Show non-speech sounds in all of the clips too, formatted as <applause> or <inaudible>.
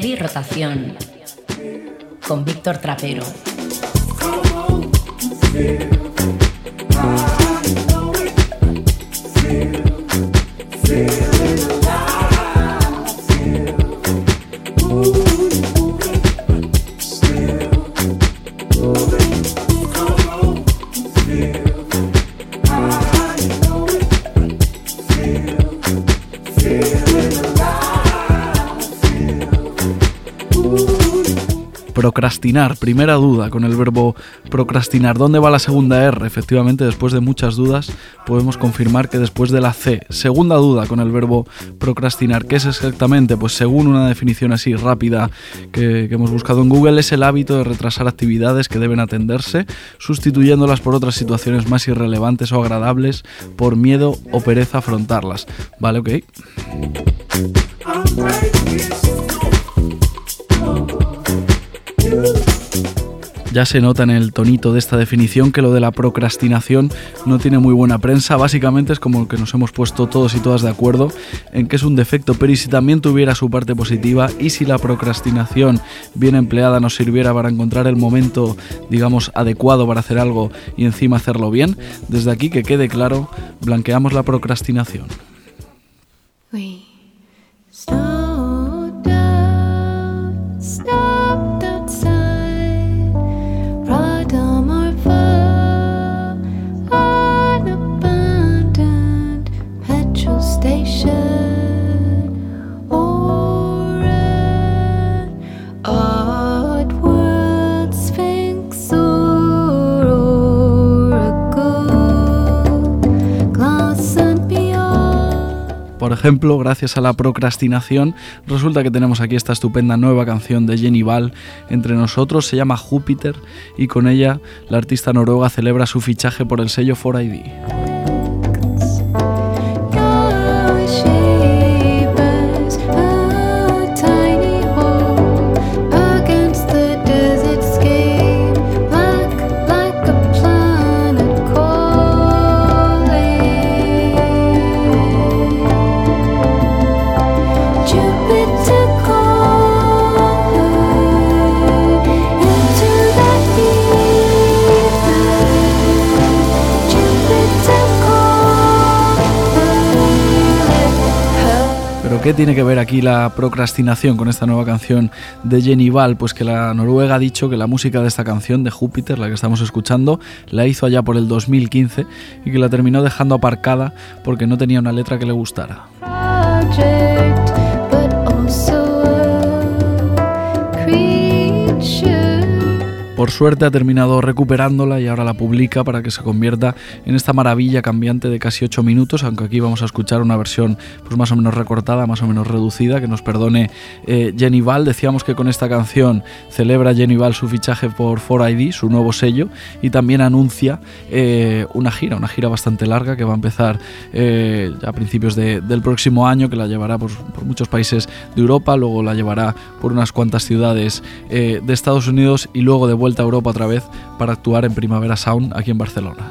Heavy Rotación con Víctor Trapero. Procrastinar. Primera duda con el verbo procrastinar. ¿Dónde va la segunda R? Efectivamente, después de muchas dudas, podemos confirmar que después de la C. Segunda duda con el verbo procrastinar. ¿Qué es exactamente? Pues según una definición así rápida que, hemos buscado en Google, es el hábito de retrasar actividades que deben atenderse, sustituyéndolas por otras situaciones más irrelevantes o agradables por miedo o pereza afrontarlas. ¿Vale? Ok. Ya se nota en el tonito de esta definición que lo de la procrastinación no tiene muy buena prensa. Básicamente es como que nos hemos puesto todos y todas de acuerdo en que es un defecto, pero y si también tuviera su parte positiva y si la procrastinación bien empleada nos sirviera para encontrar el momento, digamos, adecuado para hacer algo y encima hacerlo bien, desde aquí que quede claro, blanqueamos la procrastinación. Por ejemplo, gracias a la procrastinación, resulta que tenemos aquí esta estupenda nueva canción de Jenny Val entre nosotros, se llama Júpiter y con ella la artista noruega celebra su fichaje por el sello 4ID. ¿Qué tiene que ver aquí la procrastinación con esta nueva canción de Jenny Val? Pues que la Noruega ha dicho que la música de esta canción de Júpiter, la que estamos escuchando, la hizo allá por el 2015 y que la terminó dejando aparcada porque no tenía una letra que le gustara. Por suerte ha terminado recuperándola y ahora la publica para que se convierta en esta maravilla cambiante de casi 8 minutos, aunque aquí vamos a escuchar una versión pues más o menos recortada, más o menos reducida, que nos perdone eh, Jenny Val. Decíamos que con esta canción celebra Jenny Val su fichaje por 4ID, su nuevo sello, y también anuncia eh, una gira, una gira bastante larga que va a empezar eh, a principios del próximo año, que la llevará por, por, muchos países de Europa, luego la llevará por unas cuantas ciudades de Estados Unidos y luego de vuelta vuelta a Europa otra vez para actuar en Primavera Sound aquí en Barcelona.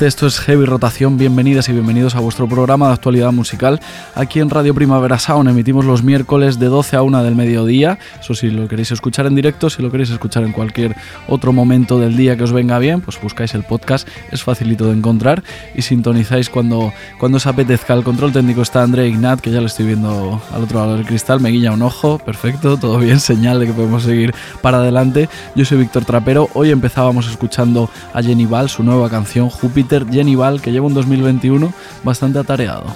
Esto es Heavy Rotación. Bienvenidas y bienvenidos a vuestro programa de actualidad musical. Aquí en Radio Primavera Sound emitimos los miércoles de 12 a 1 del mediodía. Eso si lo queréis escuchar en directo, si lo queréis escuchar en cualquier otro momento del día que os venga bien, pues buscáis el podcast, es facilito de encontrar y sintonizáis cuando, cuando os apetezca. El control técnico está André Ignat, que ya lo estoy viendo al otro lado del cristal, me guiña un ojo, perfecto, todo bien, <laughs> señal de que podemos seguir para adelante. Yo soy Víctor Trapero, hoy empezábamos escuchando a Jenny Val, su nueva canción Júpiter Genival, que lleva un 2021 bastante atareado.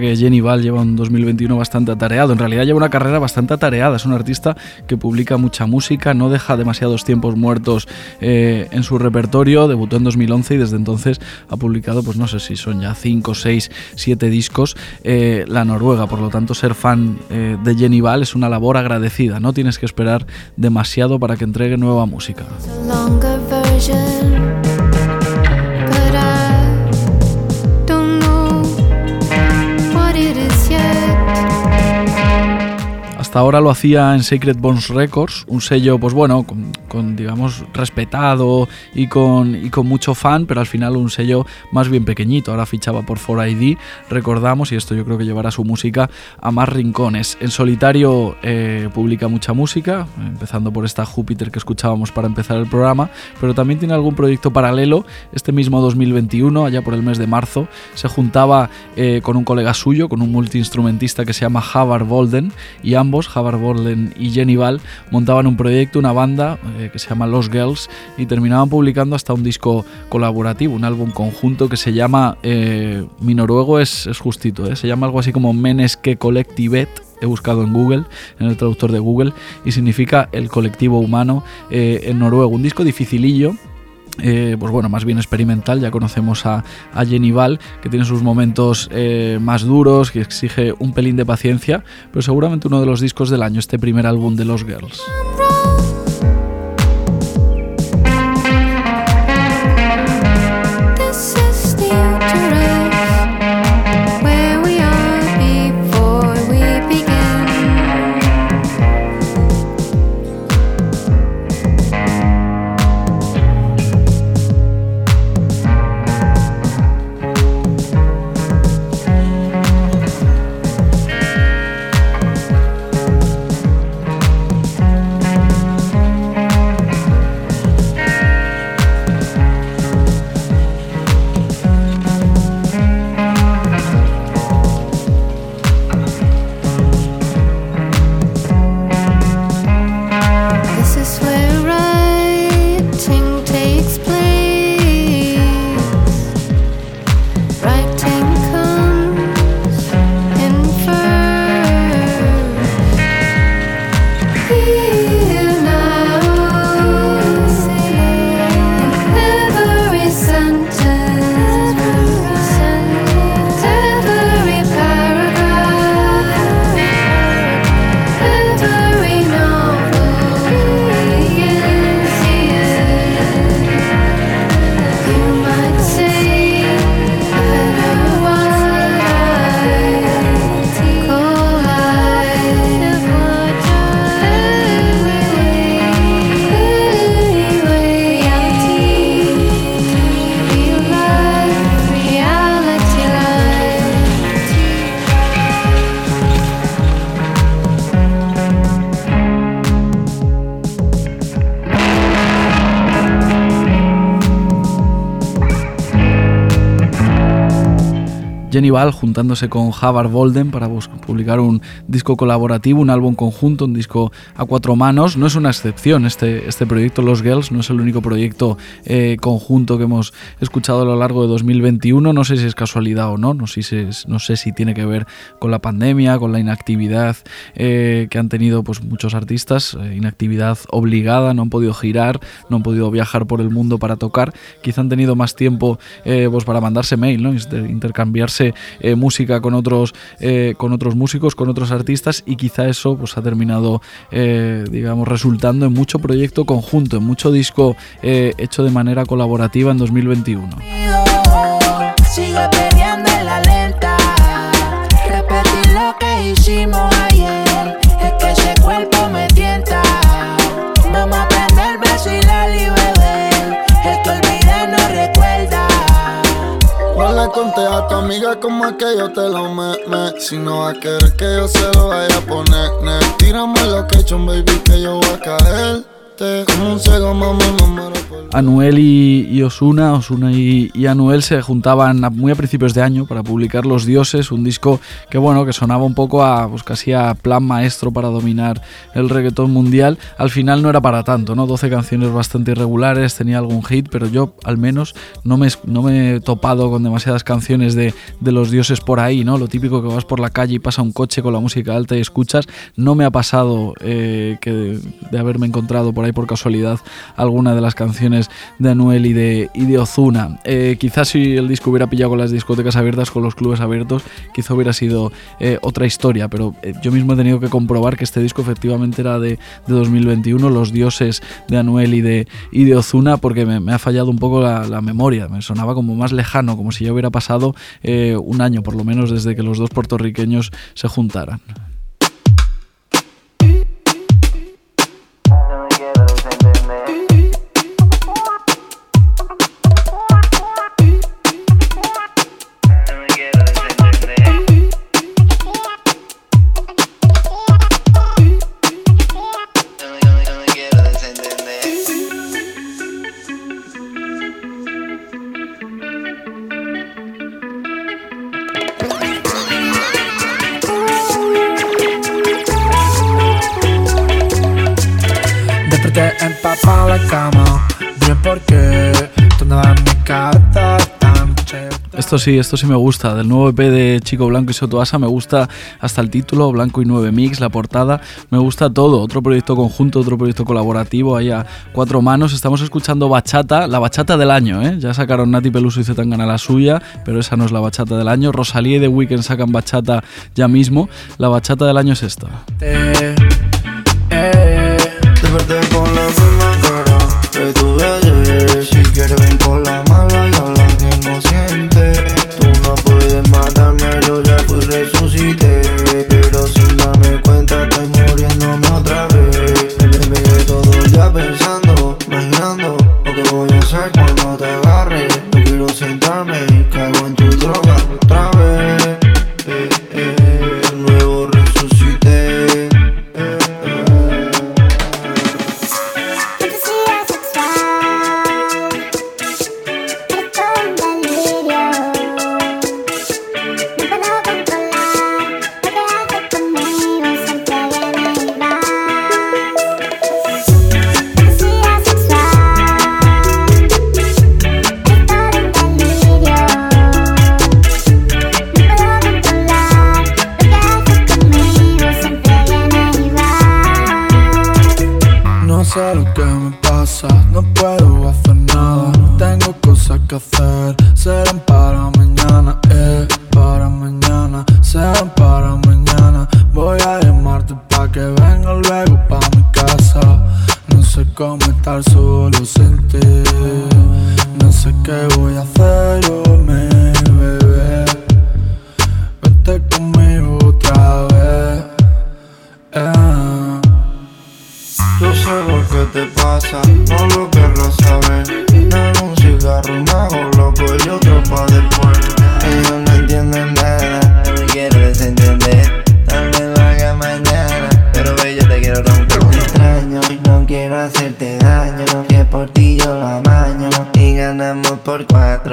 Que Jenny Val lleva un 2021 bastante atareado. En realidad lleva una carrera bastante atareada. Es un artista que publica mucha música, no deja demasiados tiempos muertos eh, en su repertorio. Debutó en 2011 y desde entonces ha publicado, pues no sé si son ya 5, 6, 7 discos. Eh, la Noruega, por lo tanto, ser fan eh, de Jenny Val es una labor agradecida. No tienes que esperar demasiado para que entregue nueva música. Hasta ahora lo hacía en Sacred Bones Records, un sello, pues bueno, con, digamos, respetado y con, y con mucho fan, pero al final un sello más bien pequeñito. Ahora fichaba por 4ID, recordamos, y esto yo creo que llevará su música a más rincones. En solitario eh, publica mucha música, empezando por esta Júpiter que escuchábamos para empezar el programa, pero también tiene algún proyecto paralelo. Este mismo 2021, allá por el mes de marzo, se juntaba eh, con un colega suyo, con un multiinstrumentista que se llama Havard Bolden, y ambos Javar Borlen y Jenny Val, montaban un proyecto, una banda eh, que se llama Los Girls y terminaban publicando hasta un disco colaborativo, un álbum conjunto que se llama, eh, mi noruego es, justito, eh, se llama algo así como Meneske Collectivet he buscado en Google, en el traductor de Google, y significa el colectivo humano en noruego. Un disco dificilillo, eh, pues bueno, más bien experimental. Ya conocemos a, a Jenny Val, que tiene sus momentos eh, más duros, que exige un pelín de paciencia, pero seguramente uno de los discos del año, este primer álbum de los Girls. Juntándose con Javar Bolden para publicar un disco colaborativo, un álbum conjunto, un disco a cuatro manos. No es una excepción este, este proyecto Los Girls, no es el único proyecto eh, conjunto que hemos escuchado a lo largo de 2021. No sé si es casualidad o no, no sé si, tiene que ver con la pandemia, con la inactividad eh, que han tenido pues, muchos artistas, eh, inactividad obligada, no han podido girar, no han podido viajar por el mundo para tocar, quizá han tenido más tiempo pues, para mandarse mail, intercambiarse eh, música con otros, eh, con otros músicos, con otros artistas y quizá eso pues, ha terminado, eh, digamos, resultando en mucho proyecto conjunto, en mucho disco hecho de manera colaborativa en 2021. lo que hicimos conté a tu amiga como es que yo te lo me, Si no va a querer que yo se lo vaya a poner ne. Tírame lo que he hecho, baby, que yo voy a caer Anuel y, Osuna, Osuna y, Anuel se juntaban muy a principios de año para publicar Los Dioses, un disco que bueno, que sonaba un poco a pues casi a plan maestro para dominar el reggaetón mundial. Al final no era para tanto, ¿no? 12 canciones bastante irregulares, tenía algún hit, pero yo al menos no me, no me he topado con demasiadas canciones de, Los Dioses por ahí, ¿no? Lo típico que vas por la calle y pasa un coche con la música alta y escuchas, no me ha pasado eh, que de haberme encontrado por ahí por casualidad alguna de las canciones de Anuel y de, y Ozuna. Eh, quizás si el disco hubiera pillado con las discotecas abiertas, con los clubes abiertos, quizá hubiera sido eh, otra historia, pero eh, yo mismo he tenido que comprobar que este disco efectivamente era de, 2021, Los Dioses de Anuel y de, y Ozuna, porque me, ha fallado un poco la, memoria, me sonaba como más lejano, como si ya hubiera pasado un año por lo menos desde que los dos puertorriqueños se juntaran. Esto sí, esto sí me gusta. Del nuevo EP de Chico Blanco y Sotoasa me gusta hasta el título, Blanco y 9 Mix, la portada. Me gusta todo. Otro proyecto conjunto, otro proyecto colaborativo, ahí a cuatro manos. Estamos escuchando Bachata, la bachata del año, ¿eh? Ya sacaron Nati Peluso y Zetangana la suya, pero esa no es la bachata del año. Rosalía y The Weeknd sacan bachata ya mismo. La bachata del año es esta.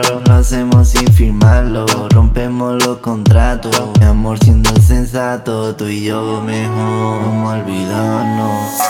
Lo hacemos sin firmarlo, rompemos los contratos. Mi amor siendo sensato, tú y yo mejor. Vamos a olvidarnos.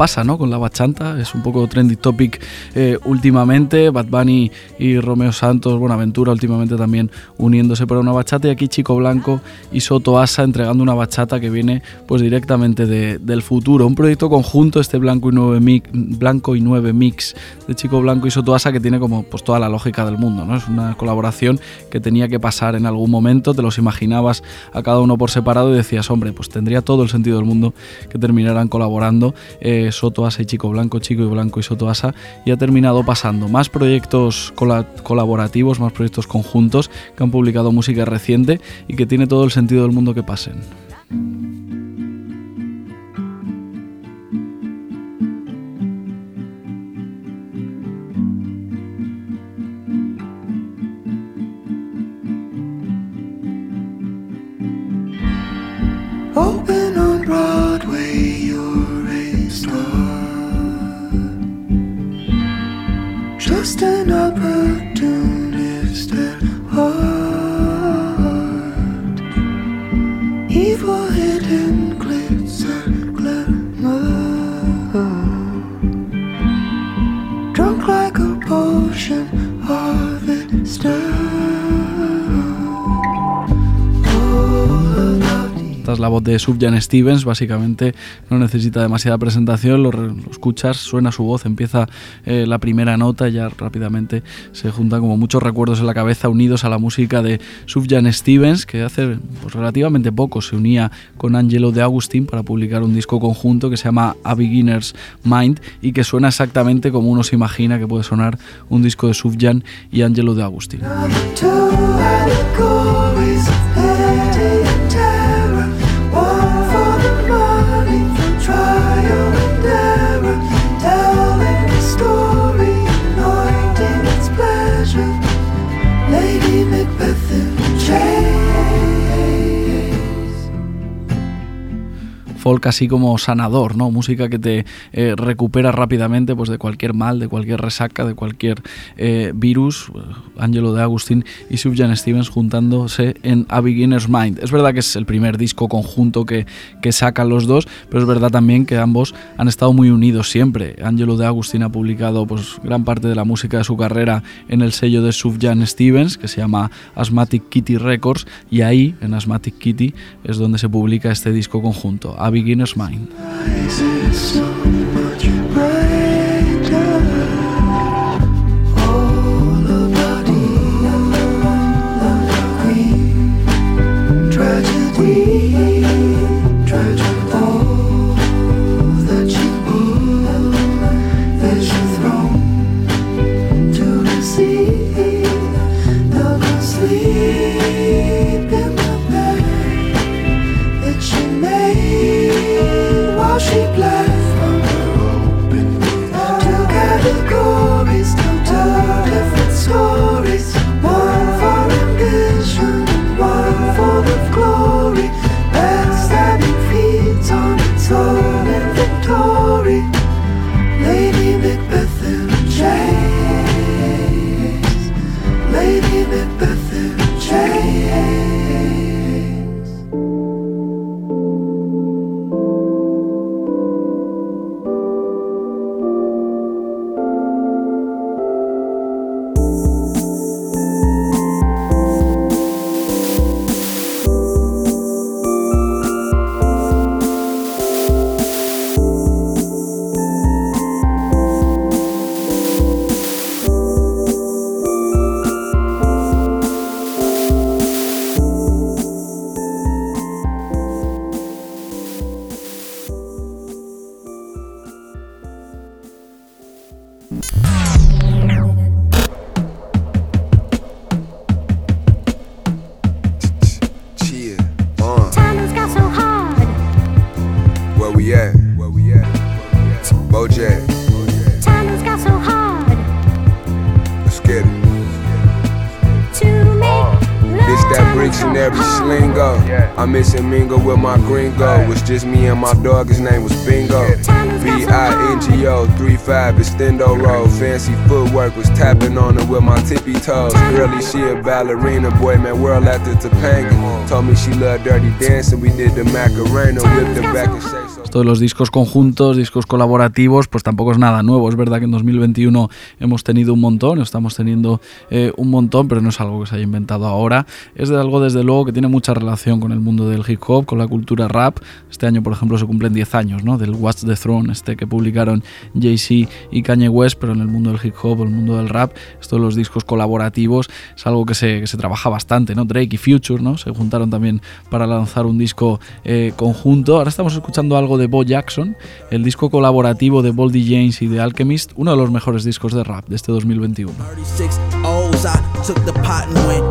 Pasa ¿no? con la bachanta, es un poco trendy topic eh, últimamente, Bad Bunny y Romeo Santos, Buenaventura últimamente también uniéndose para una bachata y aquí Chico Blanco y Soto Asa entregando una bachata que viene pues directamente del futuro, un proyecto conjunto este Blanco y 9 mix, Blanco y 9 mix de Chico Blanco y Soto Asa que tiene como pues toda la lógica del mundo, ¿no? es una colaboración que tenía que pasar en algún momento, te los imaginabas a cada uno por separado y decías, hombre, pues tendría todo el sentido del mundo que terminaran colaborando. Eh, Soto Asa y Chico Blanco, Chico y Blanco y Soto Asa, y ha terminado pasando más proyectos colaborativos, más proyectos conjuntos que han publicado música reciente y que tiene todo el sentido del mundo que pasen. Just an opportunist at heart. Evil hidden glitz and glamour. Drunk like a potion harvester. La voz de Subjan Stevens, básicamente no necesita demasiada presentación, lo, escuchas, suena su voz, empieza eh, la primera nota ya rápidamente se juntan como muchos recuerdos en la cabeza unidos a la música de Subjan Stevens, que hace pues, relativamente poco se unía con Angelo de Agustín para publicar un disco conjunto que se llama A Beginner's Mind y que suena exactamente como uno se imagina que puede sonar un disco de Subjan y Angelo de Agustín. Folk así como sanador, ¿no? Música que te eh, recupera rápidamente pues, de cualquier mal, de cualquier resaca, de cualquier eh, virus. Angelo de Agustín y Subjan Stevens juntándose en A Beginner's Mind. Es verdad que es el primer disco conjunto que, que sacan los dos, pero es verdad también que ambos han estado muy unidos siempre. Angelo de Agustín ha publicado pues, gran parte de la música de su carrera en el sello de Subjan Stevens, que se llama Asthmatic Kitty Records, y ahí, en Asthmatic Kitty, es donde se publica este disco conjunto, beginner's mind. Just me and my dog, his name was Bingo. B I N G O, 3-5, extendo roll. Fancy footwork was tapping on her with my tippy toes. Girlie, she a ballerina, boy, man, world after Topanga. Told me she loved dirty dancing, we did the Macarena, whipped her back and Esto de los discos conjuntos, discos colaborativos, pues tampoco es nada nuevo. Es verdad que en 2021 hemos tenido un montón, estamos teniendo eh, un montón, pero no es algo que se haya inventado ahora. Es de algo, desde luego, que tiene mucha relación con el mundo del hip hop, con la cultura rap. Este año, por ejemplo, se cumplen 10 años ¿no? del What's the Throne, este que publicaron Jay-Z y Kanye West, pero en el mundo del hip hop, el mundo del rap, esto de los discos colaborativos es algo que se, que se trabaja bastante. ¿no? Drake y Future ¿no? se juntaron también para lanzar un disco eh, conjunto. Ahora estamos escuchando algo de Bo Jackson, el disco colaborativo de Boldy James y de Alchemist, uno de los mejores discos de rap de este 2021. 36 O's, I took the pot and went.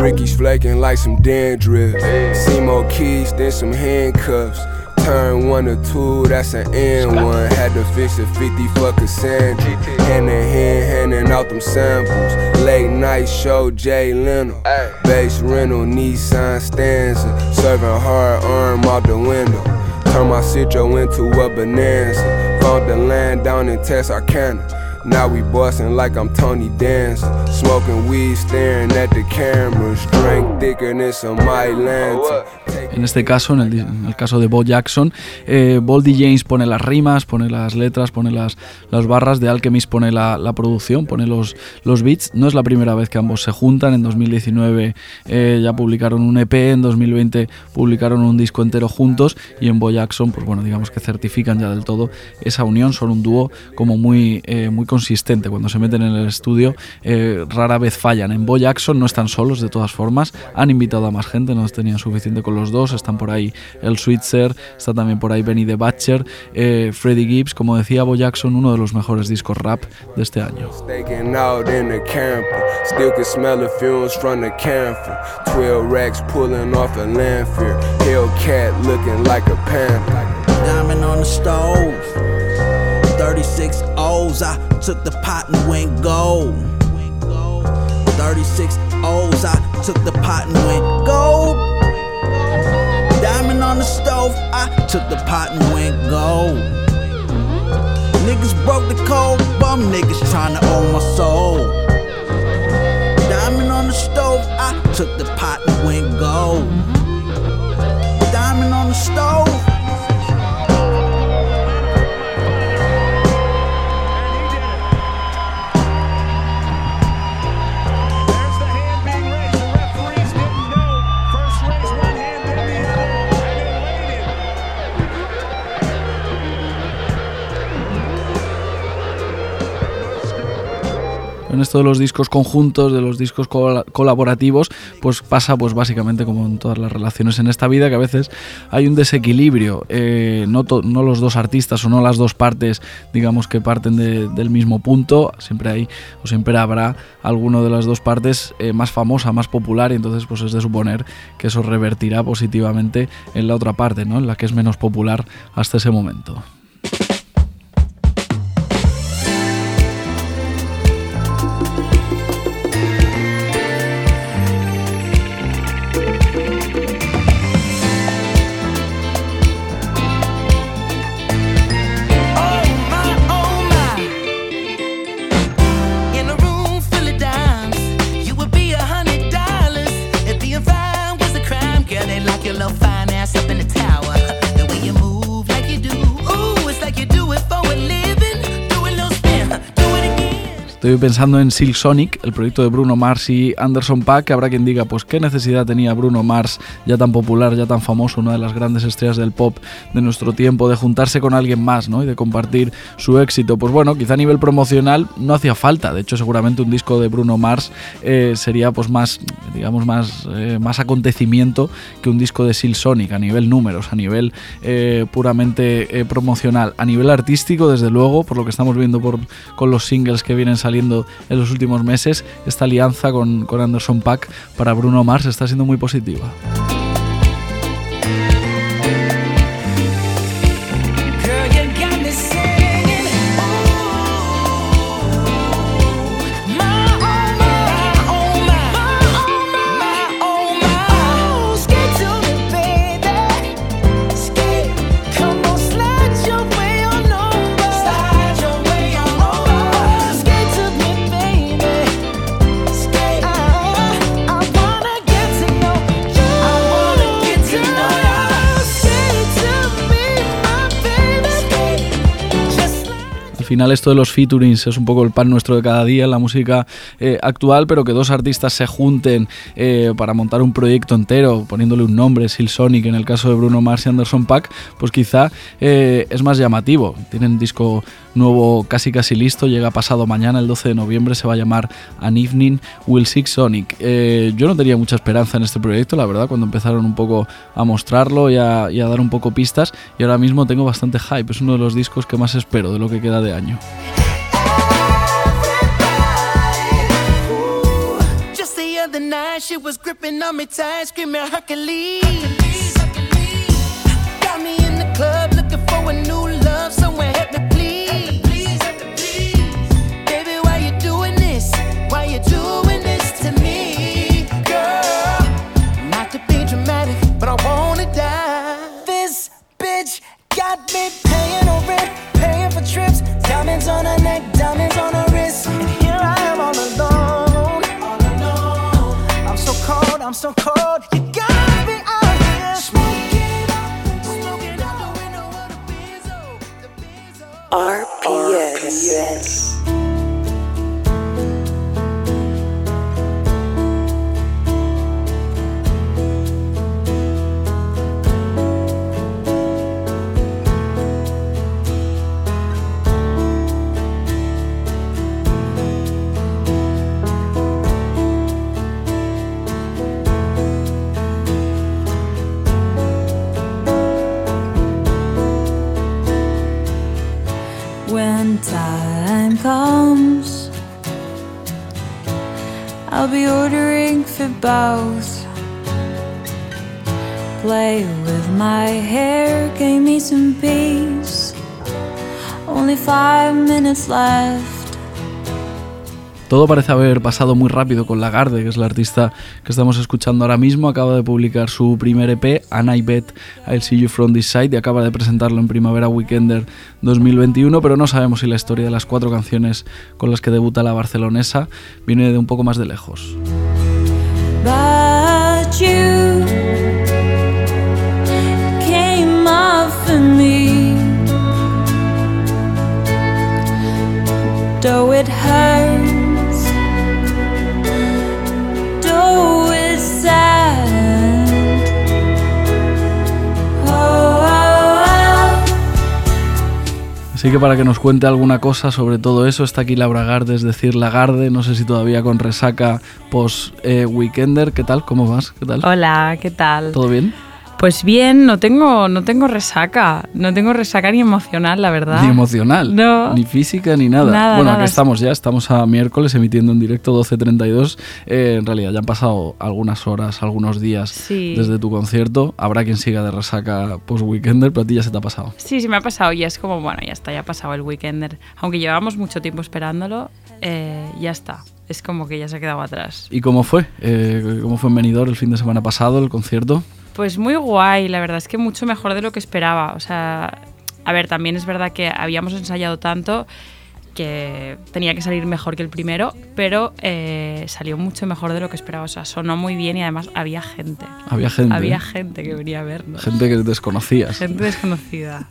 Ricky's flaking like some dandruff. See more keys than some handcuffs. Turn one or two, that's an N one. Had to fix a 50 for Cassandra. Hand in hand, handing out them samples. Late night show, Jay Leno. Base rental, Nissan Stanza. Serving hard arm out the window. Turn my Citro into a bonanza. Found the land down in Texarkana. Now we bustin' like I'm Tony Danza. Smoking weed, staring at the cameras. Drink thicker than some Mylanta. En este caso, en el, caso de Bo Jackson, eh, Boldy James pone las rimas, pone las letras, pone las, las barras, de Alchemist pone la, producción, pone los, los beats. No es la primera vez que ambos se juntan. En 2019 eh, ya publicaron un EP, en 2020 publicaron un disco entero juntos y en Bo Jackson, pues bueno, digamos que certifican ya del todo esa unión. Son un dúo como muy, eh, muy consistente. Cuando se meten en el estudio, rara vez fallan. En Bo Jackson no están solos, de todas formas. Han invitado a más gente, no tenían suficiente con los dos. Están por ahí el Switzer, está también por ahí Benny the Butcher, eh, Freddie Gibbs, como decía Bo Jackson, uno de los mejores discos rap de este año. Staking out in the camper. Still can smell the fumes from the camphor. 12 racks pulling off a landfill. Hellcat looking like a panther. Diamond on the stove. 36 O's, I took the pot and went gold. On the stove, I took the pot and went gold. Niggas broke the code, bum niggas tryna own my soul. Diamond on the stove, I took the pot De los discos conjuntos, de los discos cola- colaborativos, pues pasa pues básicamente como en todas las relaciones en esta vida, que a veces hay un desequilibrio. eh, no, no los dos artistas o no las dos partes, digamos que parten de- del mismo punto. Siempre hay o siempre habrá alguno de las dos partes eh, más famosa, más popular, y entonces pues es de suponer que eso revertirá positivamente en la otra parte, ¿no? En la que es menos popular hasta ese momento. Estoy pensando en Silk Sonic, el proyecto de Bruno Mars y Anderson Paak, que habrá quien diga, pues qué necesidad tenía Bruno Mars, ya tan popular, ya tan famoso, una de las grandes estrellas del pop de nuestro tiempo, de juntarse con alguien más, ¿no? Y de compartir su éxito. Pues bueno, quizá a nivel promocional no hacía falta. De hecho, seguramente un disco de Bruno Mars eh, sería pues más, digamos, más, eh, más acontecimiento que un disco de Silk Sonic a nivel números, a nivel eh, puramente promocional, a nivel artístico, desde luego, por lo que estamos viendo por, con los singles que vienen saliendo en los últimos meses, esta alianza con, con Anderson Pack para Bruno Mars está siendo muy positiva. Esto de los featurings es un poco el pan nuestro de cada día en la música eh, actual, pero que dos artistas se junten eh, para montar un proyecto entero, poniéndole un nombre, Sil Sonic en el caso de Bruno Mars y Anderson Pack, pues quizá eh, es más llamativo. Tienen disco nuevo casi casi listo, llega pasado mañana, el 12 de noviembre, se va a llamar An Evening Will Six Sonic. Eh, yo no tenía mucha esperanza en este proyecto, la verdad, cuando empezaron un poco a mostrarlo y a, dar un poco pistas, y ahora mismo tengo bastante hype, es uno de los discos que más espero de lo que queda de año. Got me paying her rent, paying for trips, diamonds on her neck, diamonds on her wrist. And here I am all alone, all alone. I'm so cold, I'm so cold. You got me out here smoking out, smoking out the window of the Benzo, the Benzo. RPS. When Todo parece haber pasado muy rápido con Lagarde, que es la artista que estamos escuchando ahora mismo. Acaba de publicar su primer EP, And I Bet I'll See You From This Side, y acaba de presentarlo en Primavera Weekender 2021, pero no sabemos si la historia de las cuatro canciones con las que debuta la barcelonesa viene de un poco más de lejos. But you Though it hurts, though it's sad. Oh, oh, oh. Así que para que nos cuente alguna cosa sobre todo eso, está aquí Laura Garde, es decir, Lagarde, no sé si todavía con resaca post-weekender. ¿Qué tal? ¿Cómo vas? ¿Qué tal? Hola, ¿qué tal? ¿Todo bien? Pues bien, no tengo, no tengo resaca. No tengo resaca ni emocional, la verdad. Ni emocional, No. ni física, ni nada. Nada, bueno, nada. aquí estamos ya, estamos a miércoles emitiendo en directo 12.32. Eh, en realidad ya han pasado algunas horas, algunos días Sí. desde tu concierto. Habrá quien siga de resaca post-weekender, pero a ti ya se te ha pasado. Sí, sí me ha pasado y es como, bueno, ya está, ya ha pasado el weekender. Aunque llevábamos mucho tiempo esperándolo, eh, ya está. Es como que ya se ha quedado atrás. ¿Y cómo fue? Eh, ¿Cómo fue en Benidorm el fin de semana pasado, el concierto? Pues muy guay, la verdad es que mucho mejor de lo que esperaba. O sea, a ver, también es verdad que habíamos ensayado tanto que tenía que salir mejor que el primero, pero eh, salió mucho mejor de lo que esperaba. O sea, sonó muy bien y además había gente. Había gente. Había ¿eh? gente que venía a vernos. Gente que desconocías. Gente desconocida.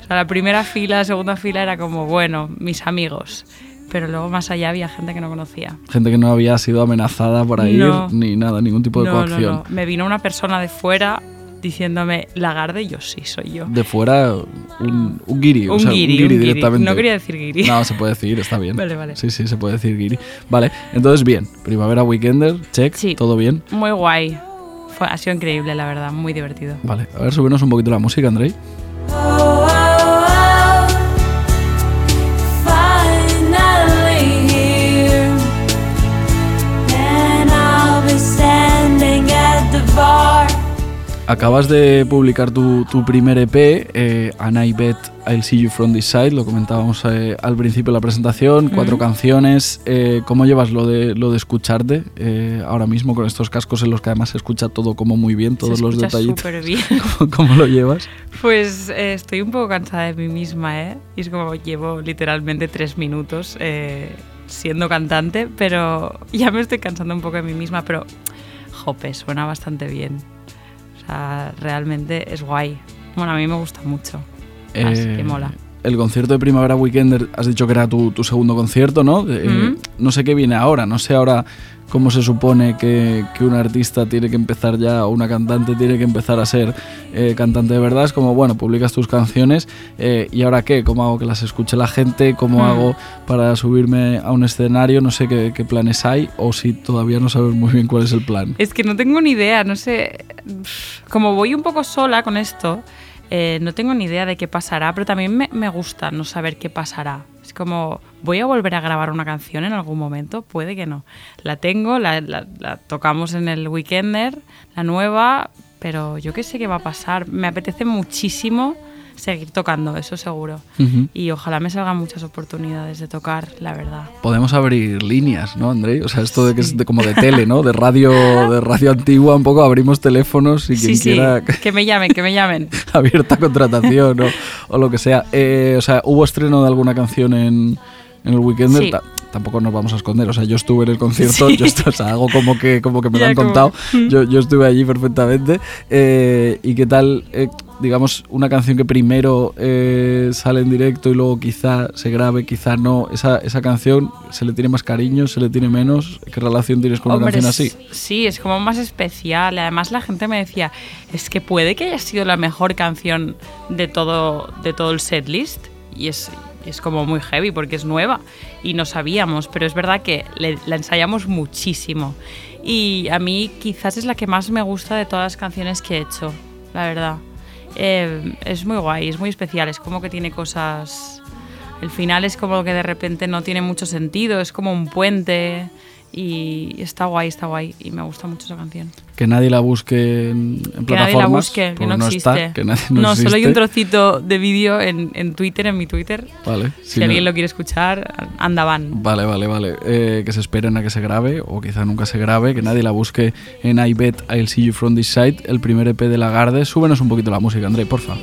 O sea, la primera fila, la segunda fila era como, bueno, mis amigos. Pero luego más allá había gente que no conocía. Gente que no había sido amenazada por ahí No. ni nada, ningún tipo de No, coacción. no. Me vino una persona de fuera diciéndome Lagarde y yo sí soy yo. De fuera, un, un guiri. o Un sea, guiri, un guiri un guiri. directamente. No quería decir guiri. No, se puede decir, está bien. Vale, vale. Sí, sí, se puede decir guiri. Vale, entonces bien. Primavera Weekender, check, todo bien. Muy guay. Fue, ha sido increíble, la verdad, muy divertido. Vale, a ver, súbenos un poquito la música, Andrei. Acabas de publicar tu, tu primer EP, eh, And I Bet I'll See You From This Side, lo comentábamos eh, al principio de la presentación, cuatro canciones. Eh, ¿Cómo llevas lo de, lo de escucharte eh, ahora mismo con estos cascos en los que además se escucha todo como muy bien, todos Se los escucha detallitos? súper bien. <laughs> ¿Cómo, cómo lo llevas? Pues estoy un poco cansada de mí misma, ¿eh? Y es como llevo literalmente tres minutos siendo cantante, pero <laughs> ya me estoy cansando un poco de mí misma, pero jope, suena bastante bien. O sea, realmente es guay. Bueno, a mí me gusta mucho. Así Eh, que mola. El concierto de Primavera Weekender, has dicho que era tu, tu segundo concierto, ¿no? Eh. No sé qué viene ahora, no sé ahora cómo se supone que, que un artista tiene que empezar ya, o una cantante tiene que empezar a ser eh, cantante de verdad. Es como, bueno, publicas tus canciones eh, y ahora qué, cómo hago que las escuche la gente, cómo Mm. hago para subirme a un escenario, no sé qué, qué planes hay o si todavía no sabes muy bien cuál es el plan. Es que no tengo ni idea, no sé. Como voy un poco sola con esto, eh, no tengo ni idea de qué pasará, pero también me, gusta no saber qué pasará. Es como, ¿voy a volver a grabar una canción en algún momento? Puede que no. La tengo, la tocamos en el Weekender, la nueva, pero yo qué sé qué va a pasar. Me apetece muchísimo seguir tocando, eso seguro. Y ojalá me salgan muchas oportunidades de tocar, la verdad. Podemos abrir líneas, ¿no, Andrei? O sea, esto de que es de- como de tele, ¿no? De radio, de radio antigua, un poco abrimos teléfonos y quien sí, sí, quiera que me llamen, que me llamen. <laughs> abierta contratación o, o lo que sea. Eh, o sea, ¿hubo estreno de alguna canción en, en el Weekender? Sí. Ta- tampoco nos vamos a esconder. O sea, yo estuve en el concierto, Sí. yo estu- o sea, hago como que, como que me lo <laughs> han como- contado. <laughs> Yo, yo estuve allí perfectamente. Eh, ¿Y qué tal, eh, digamos, una canción que primero eh, sale en directo y luego quizá se grabe, quizá no? Esa, esa canción, ¿se le tiene más cariño, se le tiene menos? ¿Qué relación tienes con una Hombre, canción así? s- Sí, es como más especial. Además, la gente me decía, es que puede que haya sido la mejor canción de todo, de todo el setlist. Y es, es como muy heavy porque es nueva y no sabíamos, pero es verdad que le- la ensayamos muchísimo. Y a mí quizás es la que más me gusta de todas las canciones que he hecho, la verdad. Eh, es muy guay, es muy especial, es como que tiene cosas... El final es como que de repente no tiene mucho sentido, es como un puente y está guay, está guay y me gusta mucho esa canción. Que nadie la busque en, en Que nadie plataformas. la busque, que porque no, existe. Está, que nadie- no, solo hay un existe. trocito de vídeo en, en Twitter, en mi Twitter. Vale, Si sí, no- alguien lo quiere escuchar, anda van. Vale, vale, vale. Eh, que se esperen a que se grabe, o quizá nunca se grabe, que nadie la busque en I Bet I'll See You From This Side, el primer EP de Lagarde. Súbenos un poquito la música, André, porfa.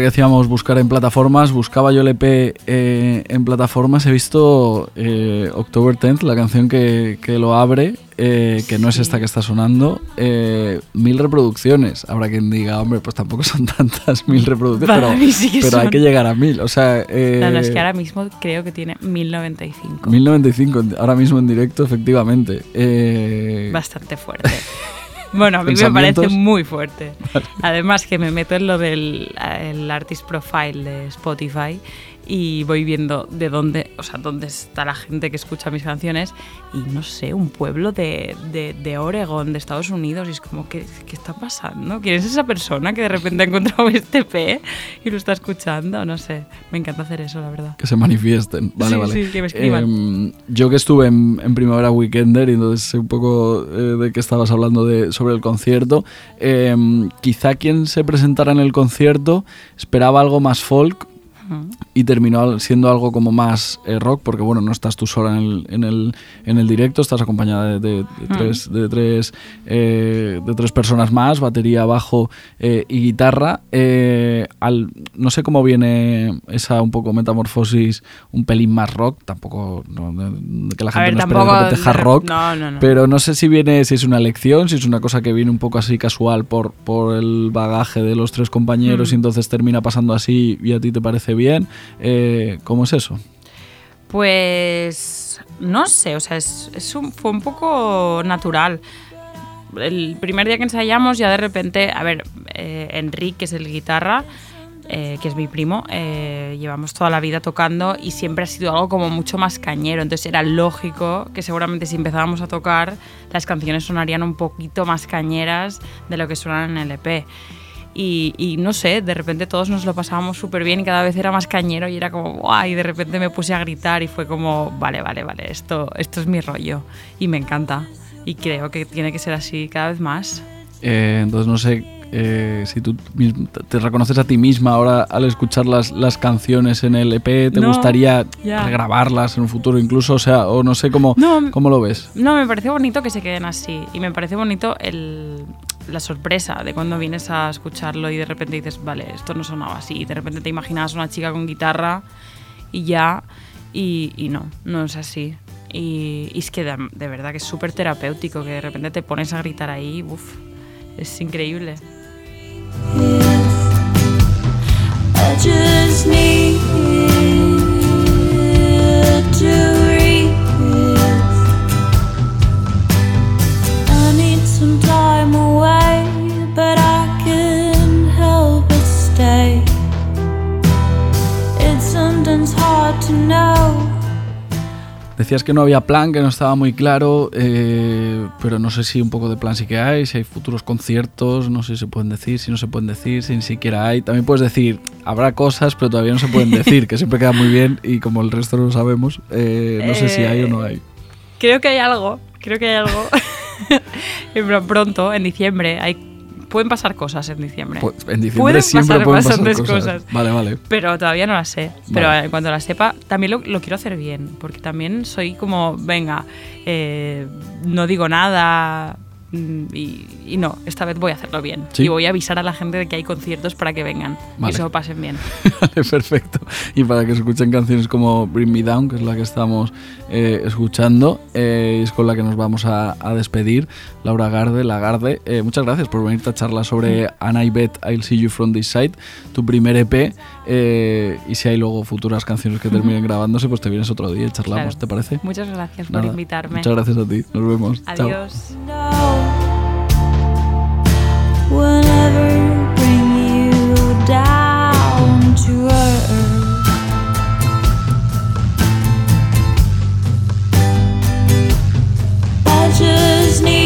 Ahora que decíamos buscar en plataformas, buscaba yo el EP eh, en plataformas, he visto eh, October 10th, la canción que, que lo abre, eh, que no es esta que está sonando, eh, mil reproducciones. Habrá quien diga, hombre, pues tampoco son tantas mil reproducciones, Para pero, sí hay que llegar a mil. O sea, No, no, es que ahora mismo creo que tiene 1095. 1095, en- ahora mismo en directo, efectivamente. Bastante fuerte. <laughs> Bueno, a mí me parece muy fuerte. <laughs> Además que me meto en lo del el artist profile de Spotify y voy viendo de dónde, o sea, dónde está la gente que escucha mis canciones y no sé, un pueblo de, de, de Oregon, de Estados Unidos y es como, ¿qué, ¿qué está pasando? ¿Quién es esa persona que de repente ha encontrado este P y lo está escuchando? No sé, me encanta hacer eso, la verdad. que se manifiesten. Vale, Sí, vale. sí, que me escriban. Em, yo que estuve en, en Primavera Weekender y entonces sé un poco eh, de qué estabas hablando de, sobre el concierto. em, quizá quien se presentara en el concierto esperaba algo más folk y terminó siendo algo como más eh, rock, porque bueno, no estás tú sola en el, en el, en el directo, estás acompañada de, de- de tres, de, tres, eh, de tres personas más, batería, bajo eh, y guitarra. Eh, al, no sé cómo viene esa un poco metamorfosis, un pelín más rock, tampoco no, que la gente ver, no de tampoco repente de hard rep- rock, no, no, no. pero no sé si viene, si es una elección, si es una cosa que viene un poco así casual por, por el bagaje de los tres compañeros y entonces termina pasando así y a ti te parece bien. Eh, ¿Cómo es eso? Pues no sé, o sea, es, es un- fue un poco natural. El primer día que ensayamos ya de repente, a ver, eh, Enrique, que es el guitarra, eh, que es mi primo, eh, llevamos toda la vida tocando y siempre ha sido algo como mucho más cañero, entonces era lógico que seguramente si empezábamos a tocar las canciones sonarían un poquito más cañeras de lo que suenan en el EP. Y, y no sé, de repente todos nos lo pasábamos súper bien y cada vez era más cañero y era como, ¡guau! Y de repente me puse a gritar y fue como, vale, vale, vale, esto, esto es mi rollo y me encanta. Y creo que tiene que ser así cada vez más. Eh, entonces no sé eh, si tú te reconoces a ti misma ahora al escuchar las, las canciones en el EP, ¿te No, gustaría ya. grabarlas en un futuro incluso? O sea, o no sé cómo, No. cómo lo ves. No, me parece bonito que se queden así y me parece bonito el, la sorpresa de cuando vienes a escucharlo y de repente dices, vale, esto no sonaba así. Y de repente te imaginabas una chica con guitarra y ya, y, no, no es así. Y, es que de, de verdad que es súper terapéutico, que de repente te pones a gritar ahí, uff, es increíble. Some time away, but I can't help but stay. It's sometimes hard to know. Decías que no había plan, que no estaba muy claro, eh, pero no sé si un poco de plan sí que hay, si hay futuros conciertos, no sé si se pueden decir, si no se pueden decir, si ni siquiera hay. También puedes decir, habrá cosas, pero todavía no se pueden decir, que siempre queda muy bien y como el resto no lo sabemos, eh, no sé si hay o no hay. Creo que hay algo, creo que hay algo. <laughs> <laughs> Pronto, en diciembre, hay, pueden pasar cosas en diciembre. Pues en diciembre Pueden siempre pasar pueden pasar bastantes cosas. Vale, vale. Pero todavía no las sé. Pero Vale. en cuanto las sepa, también lo, lo quiero hacer bien. Porque también soy como, venga, eh, no digo nada. Mm, Y, y no, esta vez voy a hacerlo bien. Sí. Y voy a avisar a la gente de que hay conciertos para que vengan Vale. y se lo pasen bien. <laughs> Vale, perfecto. Y para que escuchen canciones como Bring Me Down, que es la que estamos eh, escuchando, eh, y es con la que nos vamos a, a despedir. Laura Garde, Lagarde, eh, muchas gracias por venirte a charlar sobre And I Bet I'll See You From This Side, tu primer EP. Eh, y si hay luego futuras canciones que terminen <laughs> grabándose, pues te vienes otro día y charlamos, Claro. ¿te parece? Muchas gracias por invitarme. Muchas gracias a ti. Nos vemos. Chao. Adiós. I just need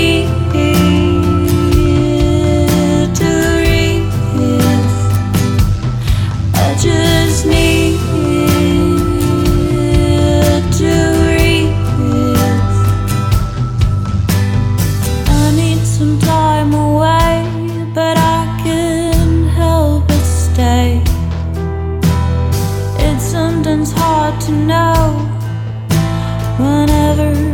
know whenever.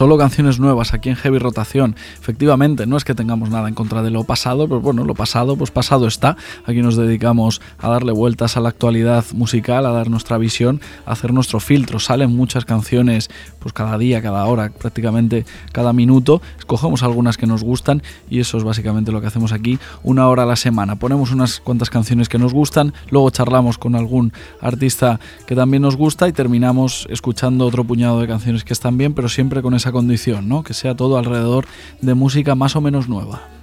Solo canciones nuevas aquí en Heavy Rotación. Efectivamente, no es que tengamos nada en contra de lo pasado, pero bueno, lo pasado, pues pasado está. Aquí nos dedicamos a darle vueltas a la actualidad musical, a dar nuestra visión, a hacer nuestro filtro. Salen muchas canciones, pues cada día, cada hora, prácticamente cada minuto. Escogemos algunas que nos gustan y eso es básicamente lo que hacemos aquí, una hora a la semana. Ponemos unas cuantas canciones que nos gustan, luego charlamos con algún artista que también nos gusta y terminamos escuchando otro puñado de canciones que están bien, pero siempre con esa condición, ¿no? Que sea todo alrededor de música más o menos nueva.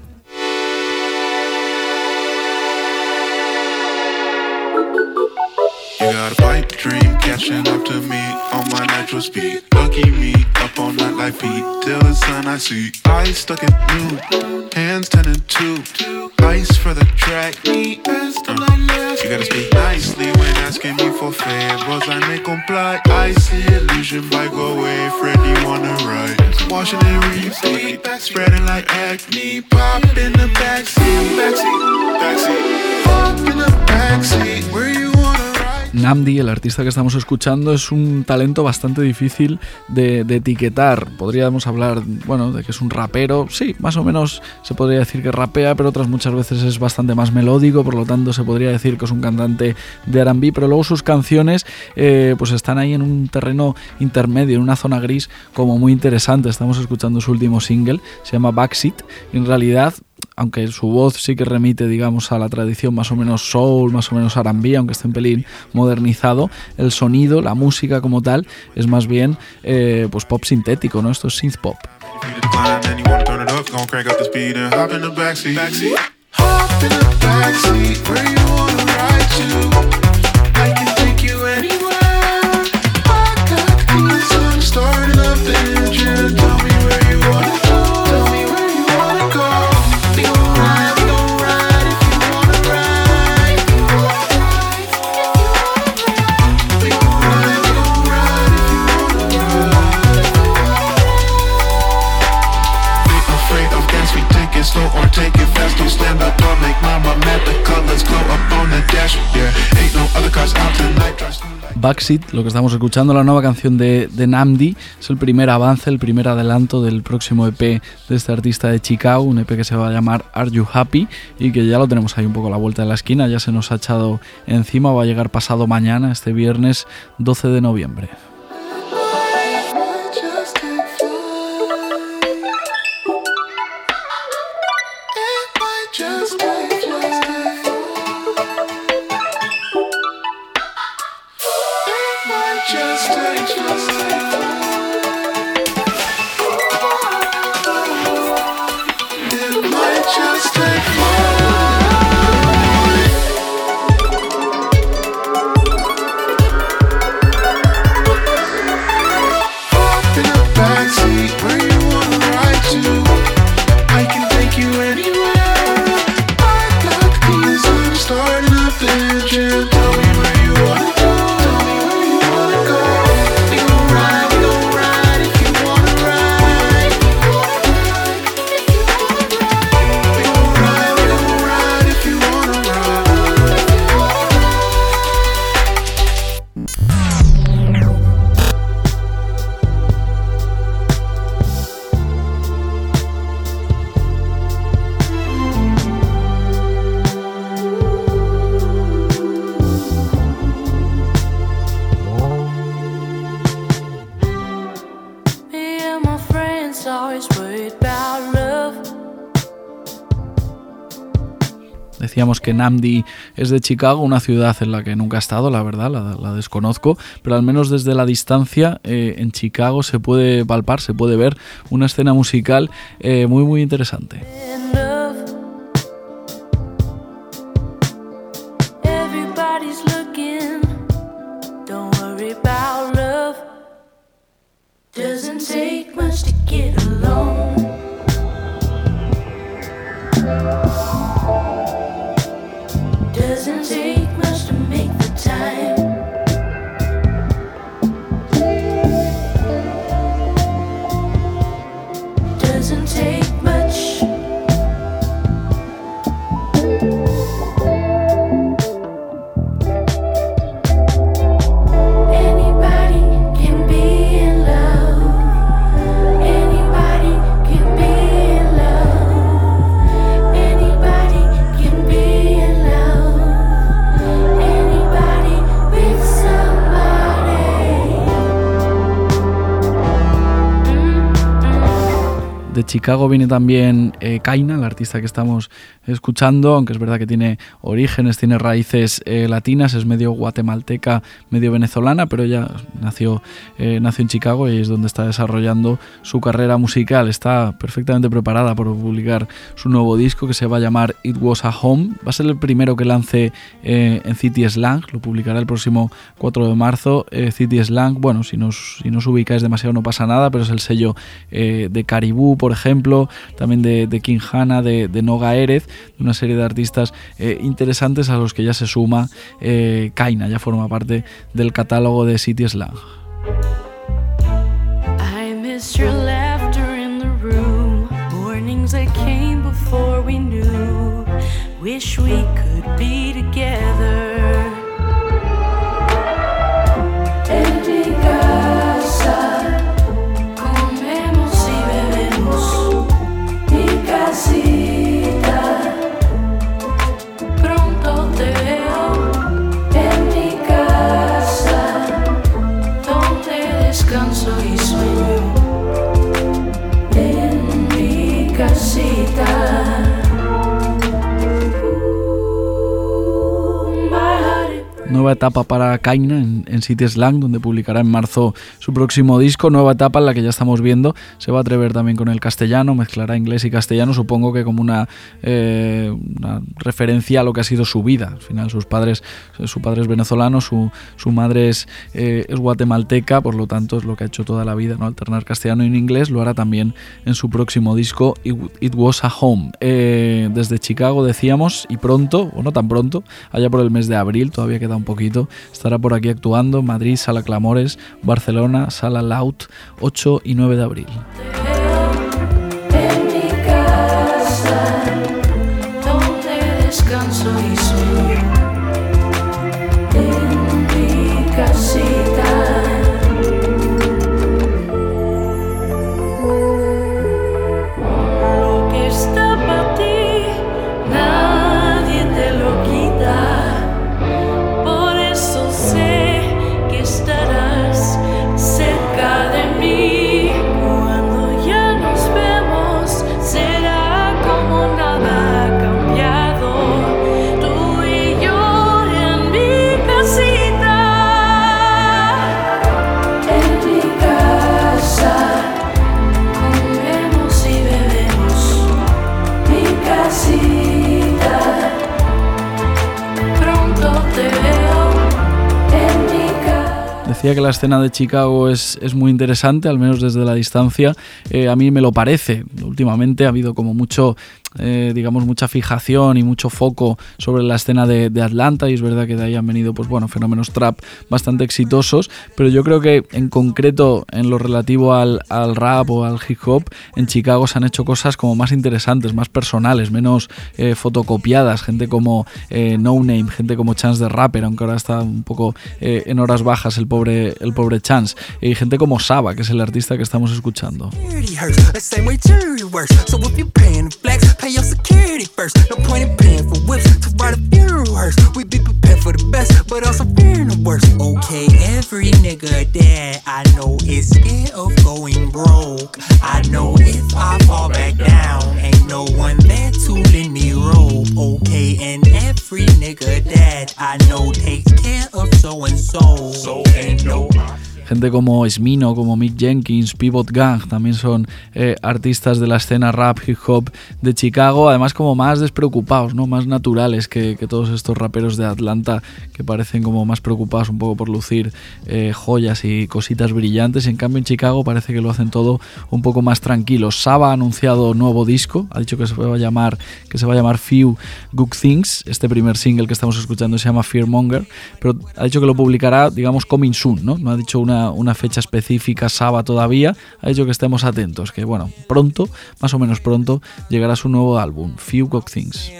Got a pipe dream catching up to me on my natural speed. Lucky me up on that like Pete till the sun I see. Eyes stuck in new, hands ten and two. Ice for the track, me best uh. You gotta speak nicely when asking me for favors. I may comply. I see illusion by go away. Freddie wanna ride. Washing and repeat, spreading like acne. Pop in the backseat, backseat, backseat. Pop in the backseat. Where you wanna Namdi, el artista que estamos escuchando, es un talento bastante difícil de, etiquetar. Podríamos hablar, bueno, de que es un rapero. Sí, más o menos se podría decir que rapea, pero otras muchas veces es bastante más melódico, por lo tanto se podría decir que es un cantante de R&B, pero luego sus canciones eh, pues están ahí en un terreno intermedio, en una zona gris como muy interesante. Estamos escuchando su último single, se llama Backseat, y en realidad aunque su voz sí que remite, digamos, a la tradición más o menos soul, más o menos R&B, aunque esté un pelín modernizado, el sonido, la música como tal, es más bien eh, pues pop sintético, ¿no? Esto es synth pop. Lo que estamos escuchando, la nueva canción de, de, Namdi, es el primer avance, el primer adelanto del próximo EP de este artista de Chicago, un EP que se va a llamar Are You Happy y que ya lo tenemos ahí un poco a la vuelta de la esquina, ya se nos ha echado encima, va a llegar pasado mañana, este viernes 12 de noviembre. Decíamos que Namdi es de Chicago, una ciudad en la que nunca he estado, la verdad, la, desconozco, pero al menos desde la distancia eh, en Chicago se puede palpar, se puede ver una escena musical eh, muy muy interesante. Chicago viene también eh, Kaina, la artista que estamos escuchando, aunque es verdad que tiene orígenes, tiene raíces eh, latinas, es medio guatemalteca, medio venezolana, pero ella nació, eh, nació en Chicago y es donde está desarrollando su carrera musical. Está perfectamente preparada para publicar su nuevo disco que se va a llamar It Was a Home. Va a ser el primero que lance en City Slang, lo publicará el próximo 4 de marzo. City Slang, bueno, si no, os- si ubicáis demasiado no pasa nada, pero es el sello de Caribú, por ejemplo, también de, de King Hanna, de, Noga Erez, una serie de artistas eh, interesantes a los que ya se suma eh, Kaina, ya forma parte del catálogo de City Slang. Nueva etapa para Kaina en, en City Slang, donde publicará en marzo su próximo disco. Nueva etapa en la que ya estamos viendo. Se va a atrever también con el castellano, mezclará inglés y castellano, supongo que como una, eh, referencia a lo que ha sido su vida. Al final, sus padres, su padre es venezolano, su, madre es, eh, es guatemalteca, por lo tanto, es lo que ha hecho toda la vida, ¿no? alternar castellano y inglés. Lo hará también en su próximo disco, It, It Was a Home. Eh, desde Chicago decíamos, y pronto, o no tan pronto, allá por el mes de abril, todavía queda un poquito, estará por aquí actuando Madrid, Sala Clamores, Barcelona, Sala Loud, 8 y 9 de abril. Que la escena de Chicago es, es muy interesante, al menos desde la distancia. Eh, a mí me lo parece. Últimamente ha habido como mucho, eh, digamos, mucha fijación y mucho foco sobre la escena de, de Atlanta y es verdad que de ahí han venido, pues bueno, fenómenos trap bastante exitosos, pero yo creo que en concreto en lo relativo al, rap o al hip hop, en Chicago se han hecho cosas como más interesantes, más personales, menos eh, fotocopiadas, gente como eh, No Name, gente como Chance the Rapper, aunque ahora está un poco en horas bajas el pobre, el pobre Chance, y gente como Saba, que es el artista que estamos escuchando. Pay your security first. No point in paying for whips to ride a funeral hearse. We be prepared for the best, but also fearing the worst. Okay, every nigga that I know is scared of going broke. I know if I fall back down, ain't no one there to lend me rope. Okay, and every nigga that I know takes care of so and so. So ain't no Gente como Esmino, como Mick Jenkins, Pivot Gang, también son eh, artistas de la escena rap, hip hop de Chicago, además como más despreocupados, ¿no? más naturales que, que todos estos raperos de Atlanta que parecen como más preocupados un poco por lucir eh, joyas y cositas brillantes. Y en cambio en Chicago parece que lo hacen todo un poco más tranquilo. Saba ha anunciado nuevo disco, ha dicho que se va a llamar, que se va a llamar Few Good Things. Este primer single que estamos escuchando se llama Fearmonger, pero ha dicho que lo publicará, digamos, coming soon, ¿no? No ha dicho una, una fecha específica, Saba todavía, ha dicho que estemos atentos, que bueno, pronto, más o menos pronto, llegará su nuevo álbum, Few Good Things.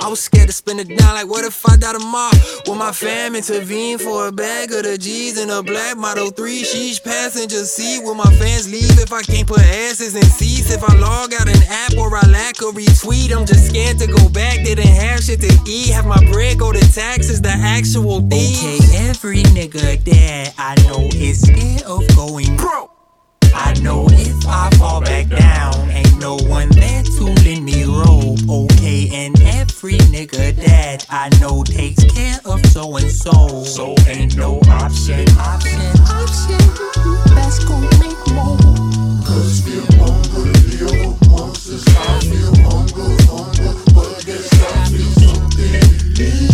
I was scared to spend it down like what if I die tomorrow? Will my fam intervene for a bag of the G's and a black Model 3? Sheesh, passenger seat. Will my fans leave if I can't put asses in seats? If I log out an app or I lack a retweet, I'm just scared to go back. Didn't have shit to eat. Have my bread go to taxes, the actual thief. Okay, every nigga that I know is scared of going broke. I know if I fall back down, ain't no one there to lend me rope. Okay, and every nigga that I know takes care of so and so. So ain't no option, option, option. Let's go make more. Cause feel hunger, feel monsters. I feel hunger, hunger. But guess I feel something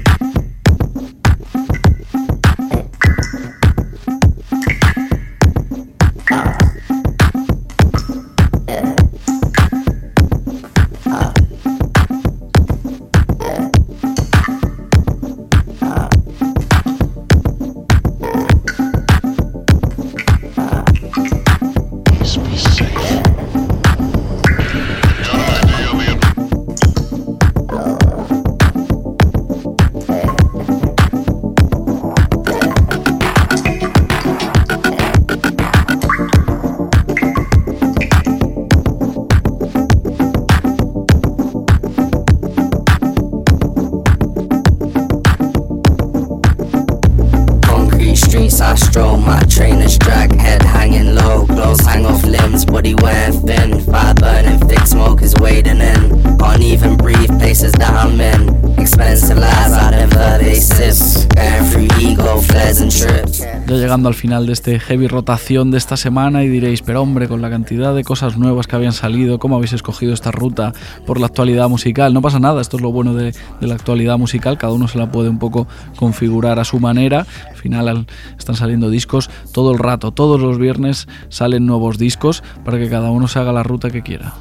Al final de este heavy rotación de esta semana y diréis, pero hombre, con la cantidad de cosas nuevas que habían salido, ¿cómo habéis escogido esta ruta por la actualidad musical? No pasa nada, esto es lo bueno de, de la actualidad musical, cada uno se la puede un poco configurar a su manera. Al final al- están saliendo discos todo el rato, todos los viernes salen nuevos discos para que cada uno se haga la ruta que quiera.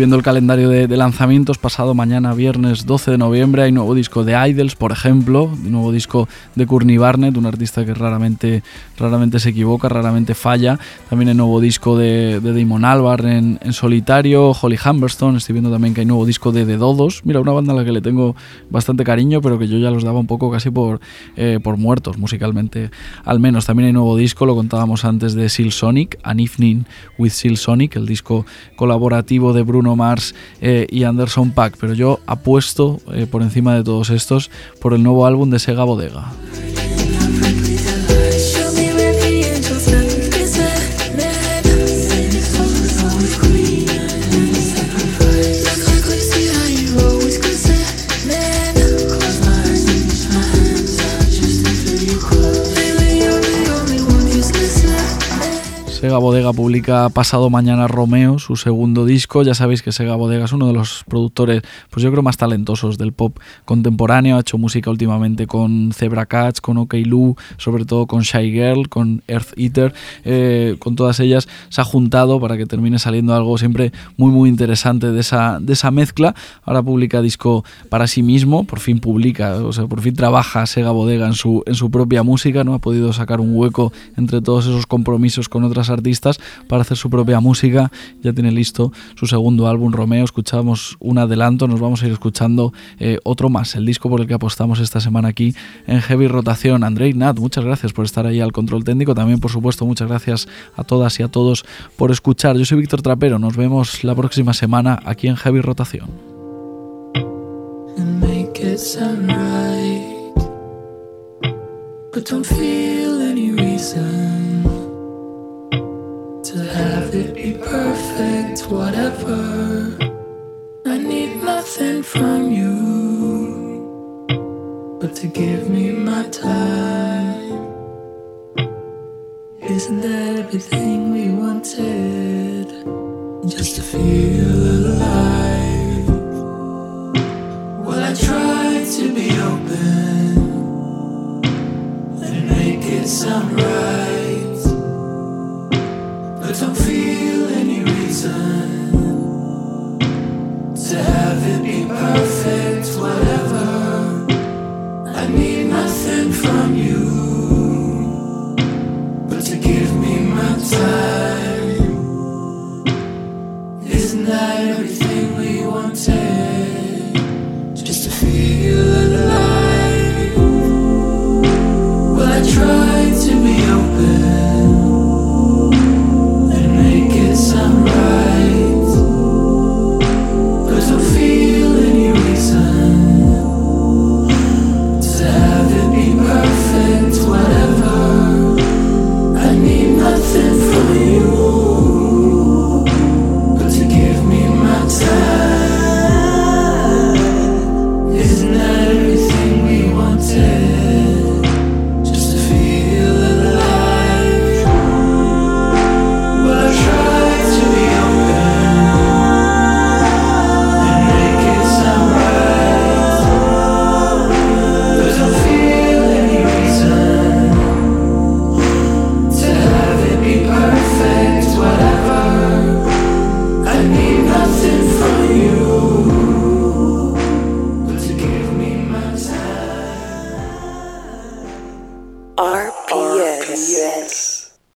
Viendo el calendario de, lanzamientos. Pasado mañana, viernes 12 de noviembre, hay nuevo disco de Idols, por ejemplo, nuevo disco de Courtney Barnett, un artista que raramente, raramente se equivoca, raramente falla. También hay nuevo disco de, Damon Albarn en, en solitario, Holly Humberstone. Estoy viendo también que hay nuevo disco de The Dodos. Mira, una banda a la que le tengo bastante cariño, pero que yo ya los daba un poco casi por, eh, por muertos, musicalmente al menos. También hay nuevo disco, lo contábamos antes, de Seal Sonic, An Evening with Seal Sonic, el disco colaborativo de Bruno Mars eh, y Anderson Paak. Pero yo apuesto eh, por encima de todos estos por el nuevo álbum de Sega Bodega. Sega Bodega publica pasado mañana Romeo, su segundo disco. Ya sabéis que Sega Bodega es uno de los productores, pues yo creo, más talentosos del pop contemporáneo. Ha hecho música últimamente con Zebra Cats, con OK Lou, sobre todo con Shy Girl, con Earth Eater. Eh, con todas ellas se ha juntado para que termine saliendo algo siempre muy, muy interesante de esa, de esa mezcla. Ahora publica disco para sí mismo, por fin publica, o sea, por fin trabaja Sega Bodega en su, en su propia música. No ha podido sacar un hueco entre todos esos compromisos con otras artistas para hacer su propia música. Ya tiene listo su segundo álbum, Romeo. Escuchamos un adelanto, nos vamos a ir escuchando eh, otro más, el disco por el que apostamos esta semana aquí en Heavy Rotación. Andrei Nat, muchas gracias por estar ahí al control técnico. También, por supuesto, muchas gracias a todas y a todos por escuchar. Yo soy Víctor Trapero. Nos vemos la próxima semana aquí en Heavy Rotación. To have it be perfect, whatever. I need nothing from you but to give me my time. Isn't that everything we wanted? Just to feel alive. Well, I try to be open and make it sound right,